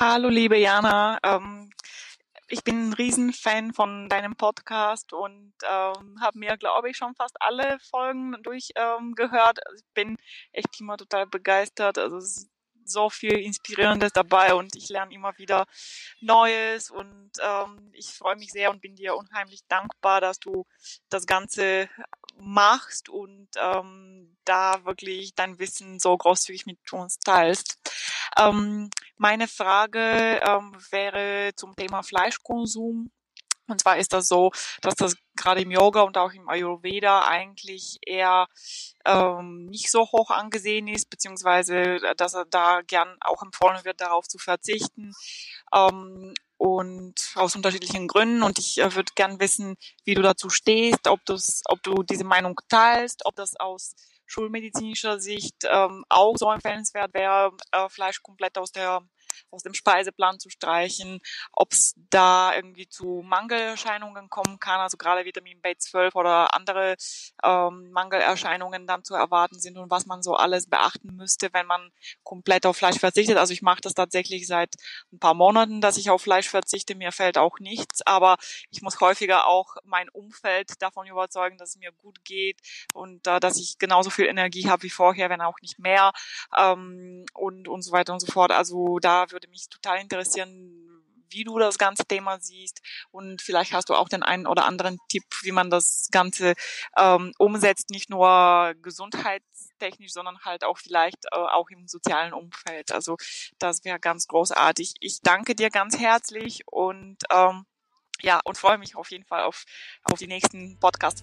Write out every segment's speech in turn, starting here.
Hallo, liebe Jana. Ähm, ich bin ein Riesenfan von deinem Podcast und ähm, habe mir, glaube ich, schon fast alle Folgen durchgehört. Ähm, ich bin echt immer total begeistert. Also es so viel Inspirierendes dabei und ich lerne immer wieder Neues und ähm, ich freue mich sehr und bin dir unheimlich dankbar, dass du das Ganze machst und ähm, da wirklich dein Wissen so großzügig mit uns teilst. Ähm, meine Frage ähm, wäre zum Thema Fleischkonsum. Und zwar ist das so, dass das gerade im Yoga und auch im Ayurveda eigentlich eher ähm, nicht so hoch angesehen ist, beziehungsweise dass er da gern auch empfohlen wird, darauf zu verzichten. Ähm, und aus unterschiedlichen Gründen. Und ich äh, würde gern wissen, wie du dazu stehst, ob, ob du diese Meinung teilst, ob das aus schulmedizinischer Sicht ähm, auch so empfehlenswert wäre, äh, Fleisch komplett aus der aus dem Speiseplan zu streichen, ob es da irgendwie zu Mangelerscheinungen kommen kann, also gerade Vitamin B12 oder andere ähm, Mangelerscheinungen dann zu erwarten sind und was man so alles beachten müsste, wenn man komplett auf Fleisch verzichtet. Also ich mache das tatsächlich seit ein paar Monaten, dass ich auf Fleisch verzichte. Mir fällt auch nichts, aber ich muss häufiger auch mein Umfeld davon überzeugen, dass es mir gut geht und äh, dass ich genauso viel Energie habe wie vorher, wenn auch nicht mehr ähm, und und so weiter und so fort. Also da würde mich total interessieren, wie du das ganze Thema siehst und vielleicht hast du auch den einen oder anderen Tipp, wie man das Ganze ähm, umsetzt, nicht nur gesundheitstechnisch, sondern halt auch vielleicht äh, auch im sozialen Umfeld. Also das wäre ganz großartig. Ich danke dir ganz herzlich und ähm, ja und freue mich auf jeden Fall auf, auf die nächsten Podcasts.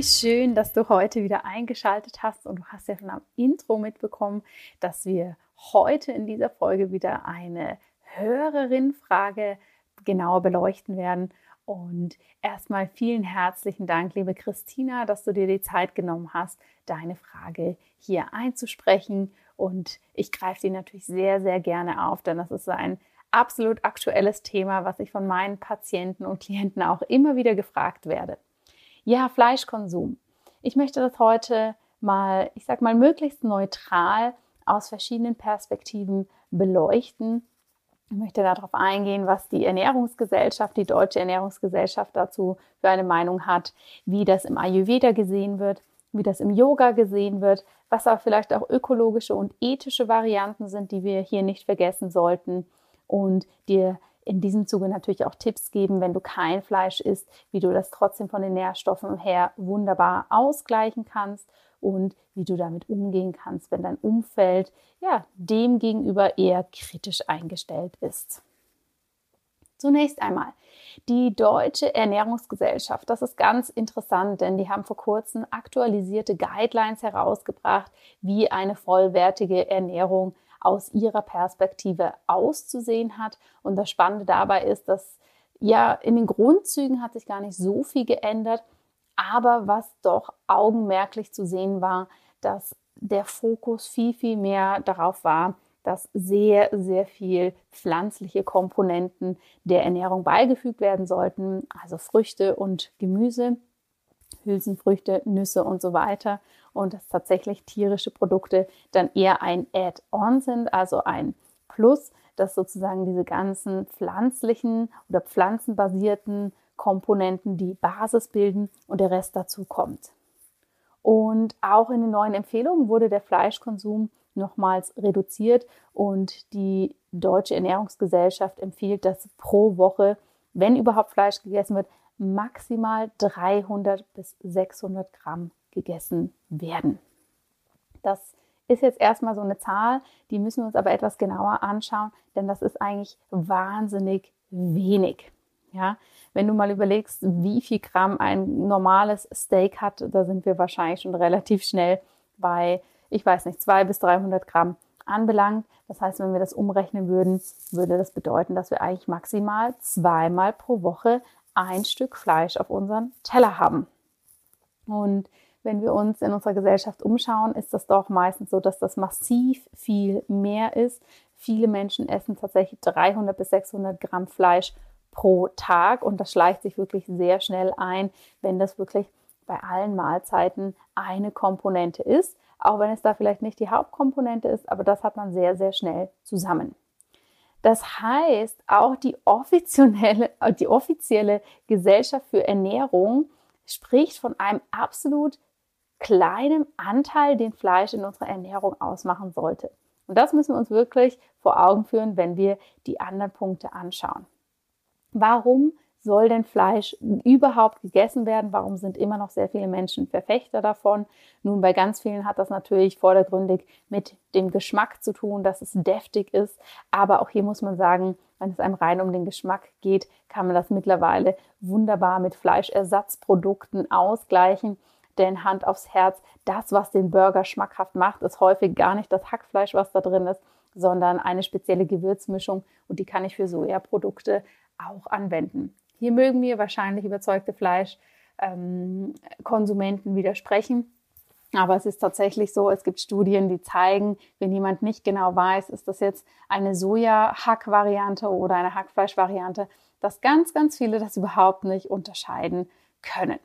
Wie schön, dass du heute wieder eingeschaltet hast und du hast ja schon am Intro mitbekommen, dass wir heute in dieser Folge wieder eine Hörerin-Frage genauer beleuchten werden. Und erstmal vielen herzlichen Dank, liebe Christina, dass du dir die Zeit genommen hast, deine Frage hier einzusprechen. Und ich greife die natürlich sehr, sehr gerne auf, denn das ist ein absolut aktuelles Thema, was ich von meinen Patienten und Klienten auch immer wieder gefragt werde. Ja, Fleischkonsum. Ich möchte das heute mal, ich sag mal, möglichst neutral aus verschiedenen Perspektiven beleuchten. Ich möchte darauf eingehen, was die Ernährungsgesellschaft, die Deutsche Ernährungsgesellschaft dazu für eine Meinung hat, wie das im Ayurveda gesehen wird, wie das im Yoga gesehen wird, was auch vielleicht auch ökologische und ethische Varianten sind, die wir hier nicht vergessen sollten und dir in diesem Zuge natürlich auch Tipps geben, wenn du kein Fleisch isst, wie du das trotzdem von den Nährstoffen her wunderbar ausgleichen kannst und wie du damit umgehen kannst, wenn dein Umfeld ja dem gegenüber eher kritisch eingestellt ist. Zunächst einmal die Deutsche Ernährungsgesellschaft. Das ist ganz interessant, denn die haben vor kurzem aktualisierte Guidelines herausgebracht, wie eine vollwertige Ernährung aus ihrer Perspektive auszusehen hat. Und das Spannende dabei ist, dass ja in den Grundzügen hat sich gar nicht so viel geändert, aber was doch augenmerklich zu sehen war, dass der Fokus viel, viel mehr darauf war, dass sehr, sehr viel pflanzliche Komponenten der Ernährung beigefügt werden sollten, also Früchte und Gemüse, Hülsenfrüchte, Nüsse und so weiter und dass tatsächlich tierische Produkte dann eher ein Add-on sind, also ein Plus, dass sozusagen diese ganzen pflanzlichen oder pflanzenbasierten Komponenten die Basis bilden und der Rest dazu kommt. Und auch in den neuen Empfehlungen wurde der Fleischkonsum nochmals reduziert und die Deutsche Ernährungsgesellschaft empfiehlt, dass pro Woche, wenn überhaupt Fleisch gegessen wird, maximal 300 bis 600 Gramm gegessen werden. Das ist jetzt erstmal so eine Zahl, die müssen wir uns aber etwas genauer anschauen, denn das ist eigentlich wahnsinnig wenig. Ja, wenn du mal überlegst, wie viel Gramm ein normales Steak hat, da sind wir wahrscheinlich schon relativ schnell bei, ich weiß nicht, 200 bis 300 Gramm anbelangt. Das heißt, wenn wir das umrechnen würden, würde das bedeuten, dass wir eigentlich maximal zweimal pro Woche ein Stück Fleisch auf unseren Teller haben. Und wenn wir uns in unserer Gesellschaft umschauen, ist das doch meistens so, dass das massiv viel mehr ist. Viele Menschen essen tatsächlich 300 bis 600 Gramm Fleisch pro Tag und das schleicht sich wirklich sehr schnell ein, wenn das wirklich bei allen Mahlzeiten eine Komponente ist, auch wenn es da vielleicht nicht die Hauptkomponente ist, aber das hat man sehr, sehr schnell zusammen. Das heißt, auch die offizielle, die offizielle Gesellschaft für Ernährung spricht von einem absolut kleinen Anteil, den Fleisch in unserer Ernährung ausmachen sollte. Und das müssen wir uns wirklich vor Augen führen, wenn wir die anderen Punkte anschauen. Warum soll denn Fleisch überhaupt gegessen werden? Warum sind immer noch sehr viele Menschen Verfechter davon? Nun, bei ganz vielen hat das natürlich vordergründig mit dem Geschmack zu tun, dass es deftig ist. Aber auch hier muss man sagen, wenn es einem rein um den Geschmack geht, kann man das mittlerweile wunderbar mit Fleischersatzprodukten ausgleichen. Denn Hand aufs Herz, das, was den Burger schmackhaft macht, ist häufig gar nicht das Hackfleisch, was da drin ist, sondern eine spezielle Gewürzmischung und die kann ich für Sojaprodukte auch anwenden. Hier mögen mir wahrscheinlich überzeugte Fleischkonsumenten ähm, widersprechen. Aber es ist tatsächlich so, es gibt Studien, die zeigen, wenn jemand nicht genau weiß, ist das jetzt eine Soja-Hack-Variante oder eine Hackfleisch-Variante, dass ganz, ganz viele das überhaupt nicht unterscheiden können.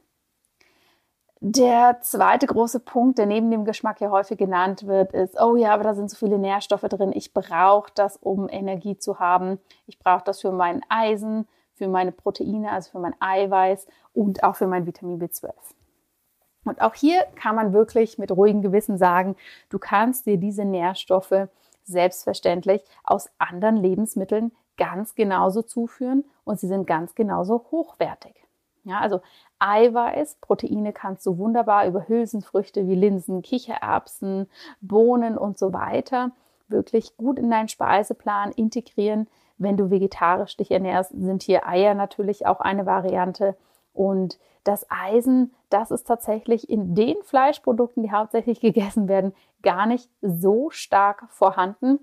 Der zweite große Punkt, der neben dem Geschmack ja häufig genannt wird, ist, oh ja, aber da sind so viele Nährstoffe drin. Ich brauche das, um Energie zu haben. Ich brauche das für mein Eisen, für meine Proteine, also für mein Eiweiß und auch für mein Vitamin B12. Und auch hier kann man wirklich mit ruhigem Gewissen sagen, du kannst dir diese Nährstoffe selbstverständlich aus anderen Lebensmitteln ganz genauso zuführen und sie sind ganz genauso hochwertig. Ja, also Eiweiß, Proteine kannst du wunderbar über Hülsenfrüchte wie Linsen, Kichererbsen, Bohnen und so weiter wirklich gut in deinen Speiseplan integrieren. Wenn du vegetarisch dich ernährst, sind hier Eier natürlich auch eine Variante. Und das Eisen, das ist tatsächlich in den Fleischprodukten, die hauptsächlich gegessen werden, gar nicht so stark vorhanden.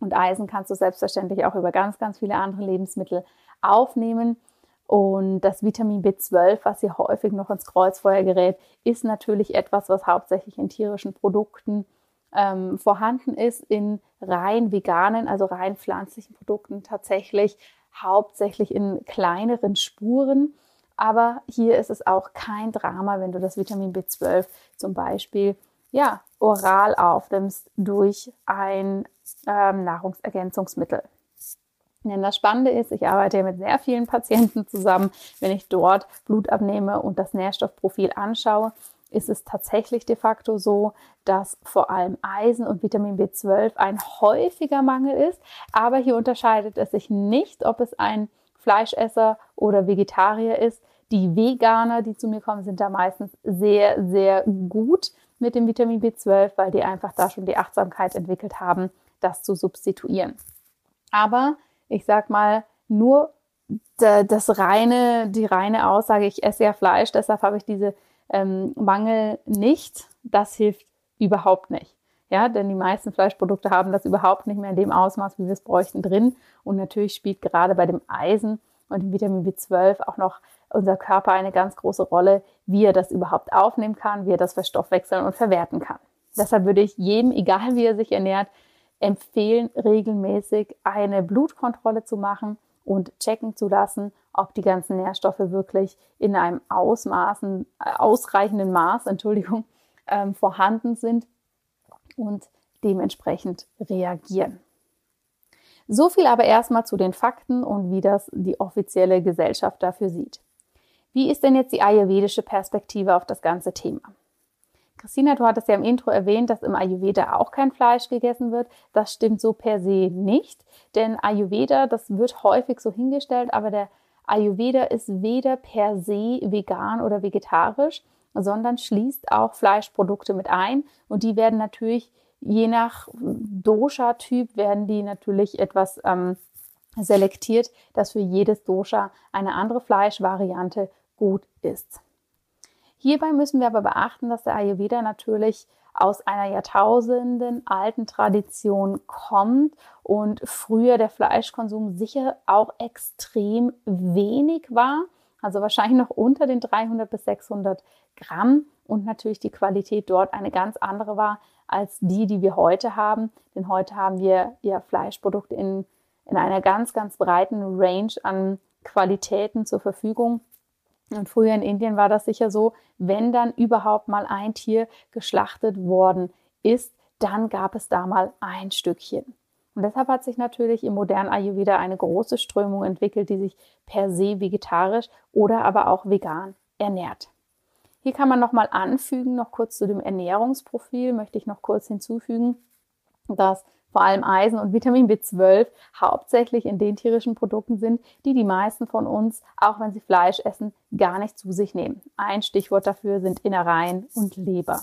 Und Eisen kannst du selbstverständlich auch über ganz, ganz viele andere Lebensmittel aufnehmen. Und das Vitamin B12, was hier häufig noch ins Kreuzfeuer gerät, ist natürlich etwas, was hauptsächlich in tierischen Produkten ähm, vorhanden ist, in rein veganen, also rein pflanzlichen Produkten tatsächlich hauptsächlich in kleineren Spuren. Aber hier ist es auch kein Drama, wenn du das Vitamin B12 zum Beispiel ja, oral aufnimmst durch ein ähm, Nahrungsergänzungsmittel. Denn das Spannende ist, ich arbeite mit sehr vielen Patienten zusammen. Wenn ich dort Blut abnehme und das Nährstoffprofil anschaue, ist es tatsächlich de facto so, dass vor allem Eisen und Vitamin B12 ein häufiger Mangel ist. Aber hier unterscheidet es sich nicht, ob es ein Fleischesser oder Vegetarier ist. Die Veganer, die zu mir kommen, sind da meistens sehr, sehr gut mit dem Vitamin B12, weil die einfach da schon die Achtsamkeit entwickelt haben, das zu substituieren. Aber ich sag mal, nur das reine, die reine Aussage, ich esse ja Fleisch, deshalb habe ich diese ähm, Mangel nicht, das hilft überhaupt nicht. Ja, denn die meisten Fleischprodukte haben das überhaupt nicht mehr in dem Ausmaß, wie wir es bräuchten, drin. Und natürlich spielt gerade bei dem Eisen und dem Vitamin B12 auch noch unser Körper eine ganz große Rolle, wie er das überhaupt aufnehmen kann, wie er das verstoffwechseln und verwerten kann. Deshalb würde ich jedem, egal wie er sich ernährt, empfehlen, regelmäßig eine Blutkontrolle zu machen und checken zu lassen, ob die ganzen Nährstoffe wirklich in einem Ausmaßen, äh, ausreichenden Maß, Entschuldigung, ähm, vorhanden sind und dementsprechend reagieren. So viel aber erstmal zu den Fakten und wie das die offizielle Gesellschaft dafür sieht. Wie ist denn jetzt die ayurvedische Perspektive auf das ganze Thema? Christina, du hattest ja im Intro erwähnt, dass im Ayurveda auch kein Fleisch gegessen wird. Das stimmt so per se nicht, denn Ayurveda, das wird häufig so hingestellt, aber der Ayurveda ist weder per se vegan oder vegetarisch, sondern schließt auch Fleischprodukte mit ein und die werden natürlich je nach Dosha-Typ werden die natürlich etwas ähm, selektiert, dass für jedes Dosha eine andere Fleischvariante gut ist. Hierbei müssen wir aber beachten, dass der Ayurveda natürlich aus einer Jahrtausenden alten Tradition kommt und früher der Fleischkonsum sicher auch extrem wenig war, also wahrscheinlich noch unter den 300 bis 600 Gramm und natürlich die Qualität dort eine ganz andere war als die, die wir heute haben. Denn heute haben wir ja Fleischprodukte in, in einer ganz, ganz breiten Range an Qualitäten zur Verfügung. Und früher in Indien war das sicher so, wenn dann überhaupt mal ein Tier geschlachtet worden ist, dann gab es da mal ein Stückchen. Und deshalb hat sich natürlich im modernen Ayurveda eine große Strömung entwickelt, die sich per se vegetarisch oder aber auch vegan ernährt. Hier kann man nochmal anfügen, noch kurz zu dem Ernährungsprofil möchte ich noch kurz hinzufügen, dass vor allem Eisen und Vitamin B12 hauptsächlich in den tierischen Produkten sind, die die meisten von uns, auch wenn sie Fleisch essen, gar nicht zu sich nehmen. Ein Stichwort dafür sind Innereien und Leber.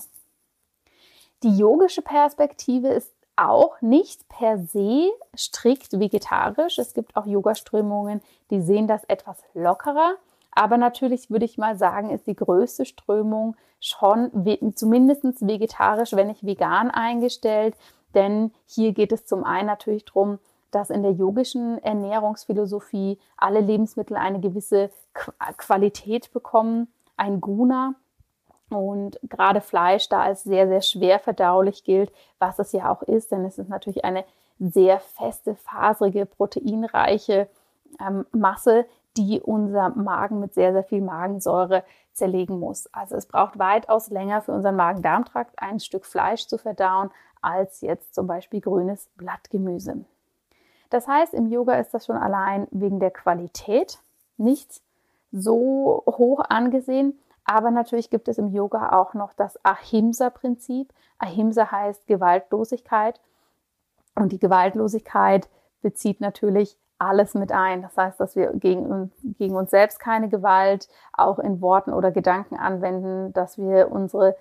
Die yogische Perspektive ist auch nicht per se strikt vegetarisch. Es gibt auch Yoga-Strömungen, die sehen das etwas lockerer. Aber natürlich würde ich mal sagen, ist die größte Strömung schon zumindest vegetarisch, wenn nicht vegan eingestellt. Denn hier geht es zum einen natürlich darum, dass in der yogischen Ernährungsphilosophie alle Lebensmittel eine gewisse Qualität bekommen, ein Guna. Und gerade Fleisch da als sehr, sehr schwer verdaulich gilt, was es ja auch ist, denn es ist natürlich eine sehr feste, faserige, proteinreiche ähm, Masse, die unser Magen mit sehr, sehr viel Magensäure zerlegen muss. Also es braucht weitaus länger für unseren Magen-Darm-Trakt ein Stück Fleisch zu verdauen, als jetzt zum Beispiel grünes Blattgemüse. Das heißt, im Yoga ist das schon allein wegen der Qualität nicht so hoch angesehen. Aber natürlich gibt es im Yoga auch noch das Ahimsa-Prinzip. Ahimsa heißt Gewaltlosigkeit. Und die Gewaltlosigkeit bezieht natürlich alles mit ein. Das heißt, dass wir gegen, gegen uns selbst keine Gewalt auch in Worten oder Gedanken anwenden, dass wir unsere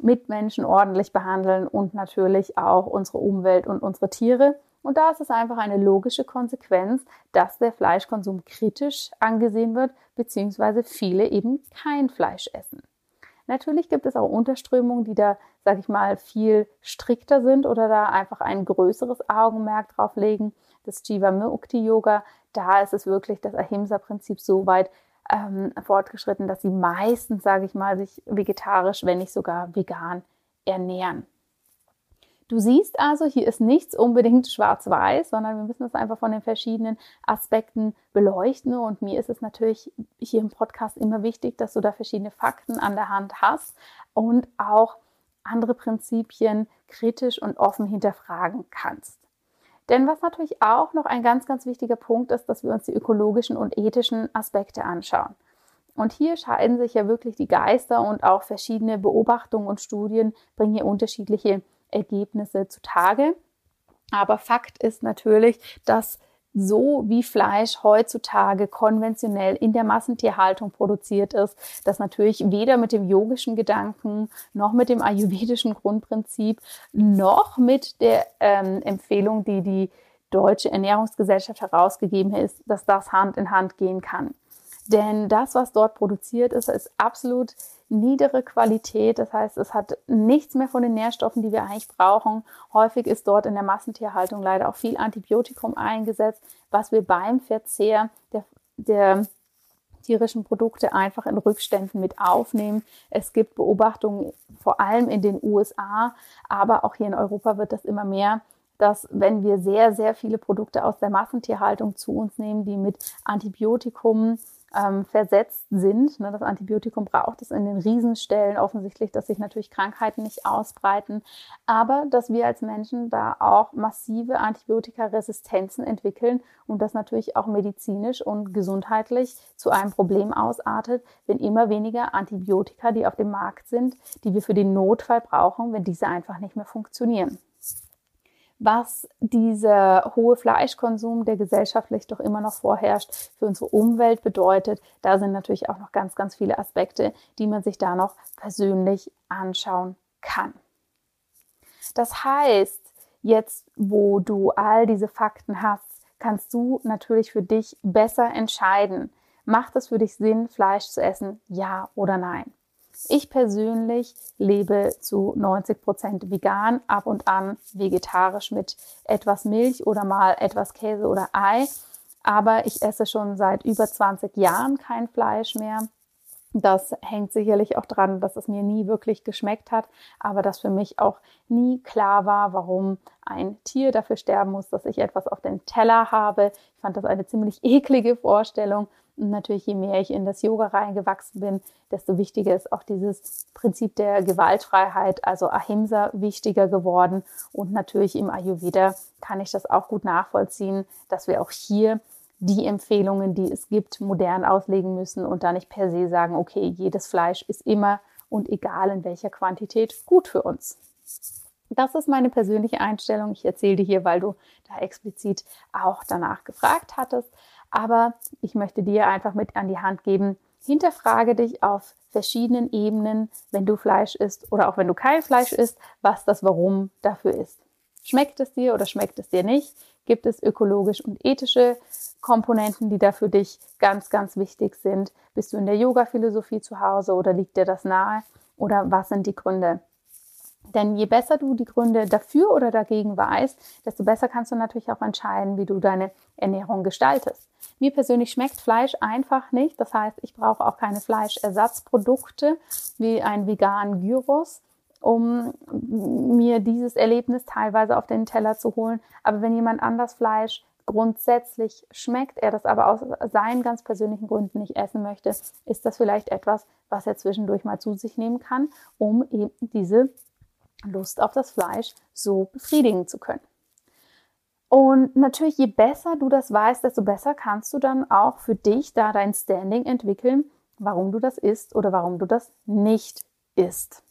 Mitmenschen ordentlich behandeln und natürlich auch unsere Umwelt und unsere Tiere. Und da ist es einfach eine logische Konsequenz, dass der Fleischkonsum kritisch angesehen wird, beziehungsweise viele eben kein Fleisch essen. Natürlich gibt es auch Unterströmungen, die da, sag ich mal, viel strikter sind oder da einfach ein größeres Augenmerk drauf legen. Das Jiva Mukti Yoga, da ist es wirklich das Ahimsa-Prinzip so weit ähm, fortgeschritten, dass sie meistens, sage ich mal, sich vegetarisch, wenn nicht sogar vegan ernähren. Du siehst also, hier ist nichts unbedingt schwarz-weiß, sondern wir müssen es einfach von den verschiedenen Aspekten beleuchten. Und mir ist es natürlich hier im Podcast immer wichtig, dass du da verschiedene Fakten an der Hand hast und auch andere Prinzipien kritisch und offen hinterfragen kannst. Denn was natürlich auch noch ein ganz, ganz wichtiger Punkt ist, dass wir uns die ökologischen und ethischen Aspekte anschauen. Und hier scheiden sich ja wirklich die Geister und auch verschiedene Beobachtungen und Studien bringen hier unterschiedliche Ergebnisse zutage. Aber Fakt ist natürlich, dass so wie Fleisch heutzutage konventionell in der Massentierhaltung produziert ist, das natürlich weder mit dem yogischen Gedanken noch mit dem ayurvedischen Grundprinzip noch mit der ähm, Empfehlung, die die Deutsche Ernährungsgesellschaft herausgegeben ist, dass das Hand in Hand gehen kann. Denn das, was dort produziert ist, ist absolut niedere Qualität. Das heißt, es hat nichts mehr von den Nährstoffen, die wir eigentlich brauchen. Häufig ist dort in der Massentierhaltung leider auch viel Antibiotikum eingesetzt, was wir beim Verzehr der, der tierischen Produkte einfach in Rückständen mit aufnehmen. Es gibt Beobachtungen vor allem in den USA, aber auch hier in Europa wird das immer mehr dass wenn wir sehr, sehr viele Produkte aus der Massentierhaltung zu uns nehmen, die mit Antibiotikum ähm, versetzt sind. Ne, das Antibiotikum braucht es in den Riesenstellen offensichtlich, dass sich natürlich Krankheiten nicht ausbreiten, aber dass wir als Menschen da auch massive Antibiotikaresistenzen entwickeln und das natürlich auch medizinisch und gesundheitlich zu einem Problem ausartet, wenn immer weniger Antibiotika, die auf dem Markt sind, die wir für den Notfall brauchen, wenn diese einfach nicht mehr funktionieren was dieser hohe Fleischkonsum, der gesellschaftlich doch immer noch vorherrscht, für unsere Umwelt bedeutet. Da sind natürlich auch noch ganz, ganz viele Aspekte, die man sich da noch persönlich anschauen kann. Das heißt, jetzt, wo du all diese Fakten hast, kannst du natürlich für dich besser entscheiden. Macht es für dich Sinn, Fleisch zu essen? Ja oder nein? Ich persönlich lebe zu 90 Prozent vegan, ab und an vegetarisch mit etwas Milch oder mal etwas Käse oder Ei. Aber ich esse schon seit über 20 Jahren kein Fleisch mehr. Das hängt sicherlich auch dran, dass es mir nie wirklich geschmeckt hat, aber dass für mich auch nie klar war, warum ein Tier dafür sterben muss, dass ich etwas auf dem Teller habe. Ich fand das eine ziemlich eklige Vorstellung. Und natürlich, je mehr ich in das Yoga reingewachsen bin, desto wichtiger ist auch dieses Prinzip der Gewaltfreiheit, also Ahimsa, wichtiger geworden. Und natürlich im Ayurveda kann ich das auch gut nachvollziehen, dass wir auch hier die Empfehlungen, die es gibt, modern auslegen müssen und da nicht per se sagen, okay, jedes Fleisch ist immer und egal in welcher Quantität gut für uns. Das ist meine persönliche Einstellung. Ich erzähle dir hier, weil du da explizit auch danach gefragt hattest. Aber ich möchte dir einfach mit an die Hand geben, hinterfrage dich auf verschiedenen Ebenen, wenn du Fleisch isst oder auch wenn du kein Fleisch isst, was das Warum dafür ist. Schmeckt es dir oder schmeckt es dir nicht? Gibt es ökologisch und ethische Komponenten, die da für dich ganz, ganz wichtig sind? Bist du in der Yoga-Philosophie zu Hause oder liegt dir das nahe? Oder was sind die Gründe? Denn je besser du die Gründe dafür oder dagegen weißt, desto besser kannst du natürlich auch entscheiden, wie du deine Ernährung gestaltest. Mir persönlich schmeckt Fleisch einfach nicht. Das heißt, ich brauche auch keine Fleischersatzprodukte wie ein veganen Gyros, um mir dieses Erlebnis teilweise auf den Teller zu holen. Aber wenn jemand anders Fleisch grundsätzlich schmeckt, er das aber aus seinen ganz persönlichen Gründen nicht essen möchte, ist das vielleicht etwas, was er zwischendurch mal zu sich nehmen kann, um eben diese Lust auf das Fleisch so befriedigen zu können. Und natürlich, je besser du das weißt, desto besser kannst du dann auch für dich da dein Standing entwickeln, warum du das isst oder warum du das nicht isst.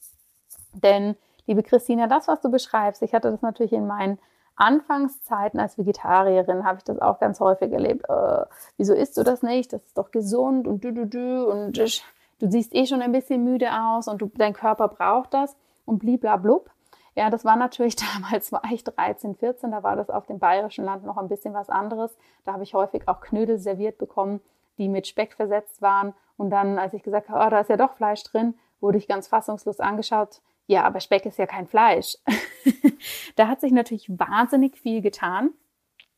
Denn, liebe Christina, das, was du beschreibst, ich hatte das natürlich in meinen Anfangszeiten als Vegetarierin, habe ich das auch ganz häufig erlebt. Äh, wieso isst du das nicht? Das ist doch gesund und du, du, du und du siehst eh schon ein bisschen müde aus und du, dein Körper braucht das und bliblablub. Ja, das war natürlich damals, war ich 13, 14, da war das auf dem bayerischen Land noch ein bisschen was anderes. Da habe ich häufig auch Knödel serviert bekommen, die mit Speck versetzt waren. Und dann, als ich gesagt habe, oh, da ist ja doch Fleisch drin, wurde ich ganz fassungslos angeschaut. Ja, aber Speck ist ja kein Fleisch. da hat sich natürlich wahnsinnig viel getan.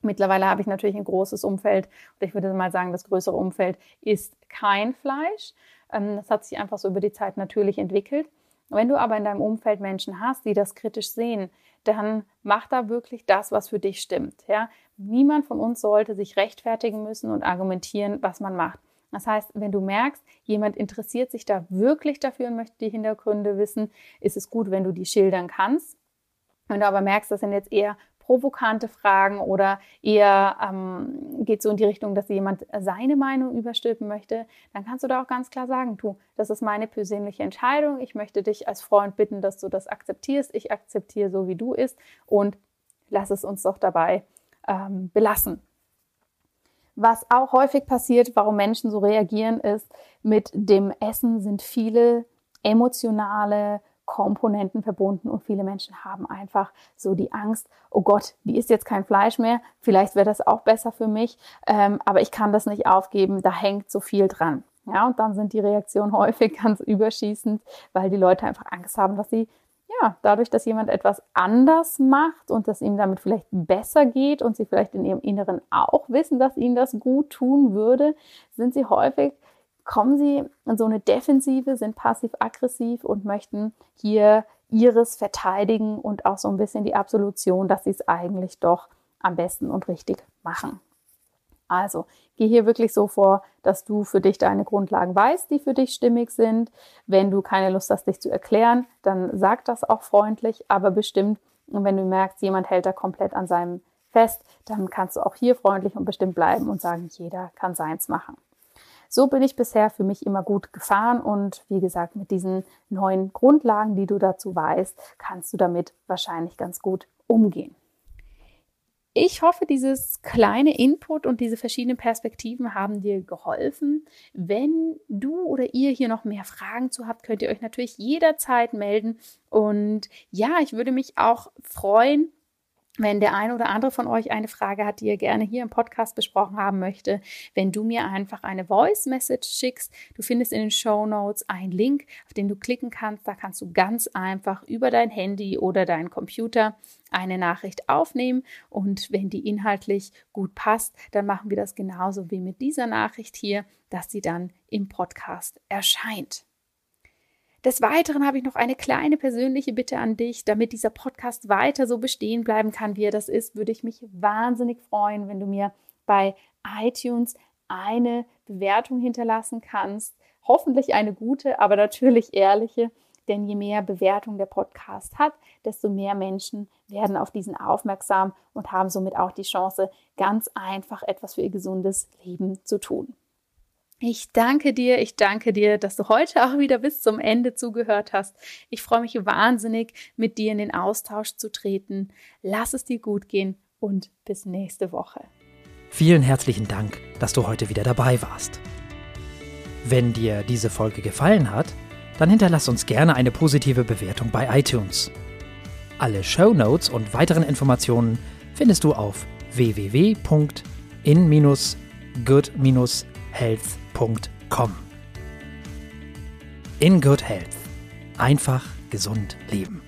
Mittlerweile habe ich natürlich ein großes Umfeld und ich würde mal sagen, das größere Umfeld ist kein Fleisch. Ähm, das hat sich einfach so über die Zeit natürlich entwickelt. Wenn du aber in deinem Umfeld Menschen hast, die das kritisch sehen, dann mach da wirklich das, was für dich stimmt. Ja? Niemand von uns sollte sich rechtfertigen müssen und argumentieren, was man macht. Das heißt, wenn du merkst, jemand interessiert sich da wirklich dafür und möchte die Hintergründe wissen, ist es gut, wenn du die schildern kannst. Wenn du aber merkst, das sind jetzt eher provokante Fragen oder eher ähm, geht so in die Richtung, dass jemand seine Meinung überstülpen möchte, dann kannst du da auch ganz klar sagen, du, das ist meine persönliche Entscheidung. Ich möchte dich als Freund bitten, dass du das akzeptierst. Ich akzeptiere so, wie du ist und lass es uns doch dabei ähm, belassen. Was auch häufig passiert, warum Menschen so reagieren, ist, mit dem Essen sind viele emotionale Komponenten verbunden und viele Menschen haben einfach so die Angst, oh Gott, die ist jetzt kein Fleisch mehr, vielleicht wäre das auch besser für mich, ähm, aber ich kann das nicht aufgeben, da hängt so viel dran. Ja, und dann sind die Reaktionen häufig ganz überschießend, weil die Leute einfach Angst haben, dass sie ja, dadurch, dass jemand etwas anders macht und dass ihm damit vielleicht besser geht und sie vielleicht in ihrem Inneren auch wissen, dass ihnen das gut tun würde, sind sie häufig kommen sie in so eine Defensive, sind passiv-aggressiv und möchten hier ihres verteidigen und auch so ein bisschen die Absolution, dass sie es eigentlich doch am besten und richtig machen. Also geh hier wirklich so vor, dass du für dich deine Grundlagen weißt, die für dich stimmig sind. Wenn du keine Lust hast, dich zu erklären, dann sag das auch freundlich, aber bestimmt. Und wenn du merkst, jemand hält da komplett an seinem fest, dann kannst du auch hier freundlich und bestimmt bleiben und sagen, jeder kann seins machen. So bin ich bisher für mich immer gut gefahren und wie gesagt, mit diesen neuen Grundlagen, die du dazu weißt, kannst du damit wahrscheinlich ganz gut umgehen. Ich hoffe, dieses kleine Input und diese verschiedenen Perspektiven haben dir geholfen. Wenn du oder ihr hier noch mehr Fragen zu habt, könnt ihr euch natürlich jederzeit melden. Und ja, ich würde mich auch freuen, wenn der eine oder andere von euch eine Frage hat, die ihr gerne hier im Podcast besprochen haben möchte, wenn du mir einfach eine Voice Message schickst, du findest in den Show Notes einen Link, auf den du klicken kannst. Da kannst du ganz einfach über dein Handy oder deinen Computer eine Nachricht aufnehmen und wenn die inhaltlich gut passt, dann machen wir das genauso wie mit dieser Nachricht hier, dass sie dann im Podcast erscheint. Des Weiteren habe ich noch eine kleine persönliche Bitte an dich, damit dieser Podcast weiter so bestehen bleiben kann, wie er das ist, würde ich mich wahnsinnig freuen, wenn du mir bei iTunes eine Bewertung hinterlassen kannst. Hoffentlich eine gute, aber natürlich ehrliche, denn je mehr Bewertung der Podcast hat, desto mehr Menschen werden auf diesen aufmerksam und haben somit auch die Chance, ganz einfach etwas für ihr gesundes Leben zu tun. Ich danke dir, ich danke dir, dass du heute auch wieder bis zum Ende zugehört hast. Ich freue mich wahnsinnig, mit dir in den Austausch zu treten. Lass es dir gut gehen und bis nächste Woche. Vielen herzlichen Dank, dass du heute wieder dabei warst. Wenn dir diese Folge gefallen hat, dann hinterlass uns gerne eine positive Bewertung bei iTunes. Alle Show Notes und weiteren Informationen findest du auf www.in-good-health.com www.gesundhealth.com. In Good Health. Einfach gesund leben.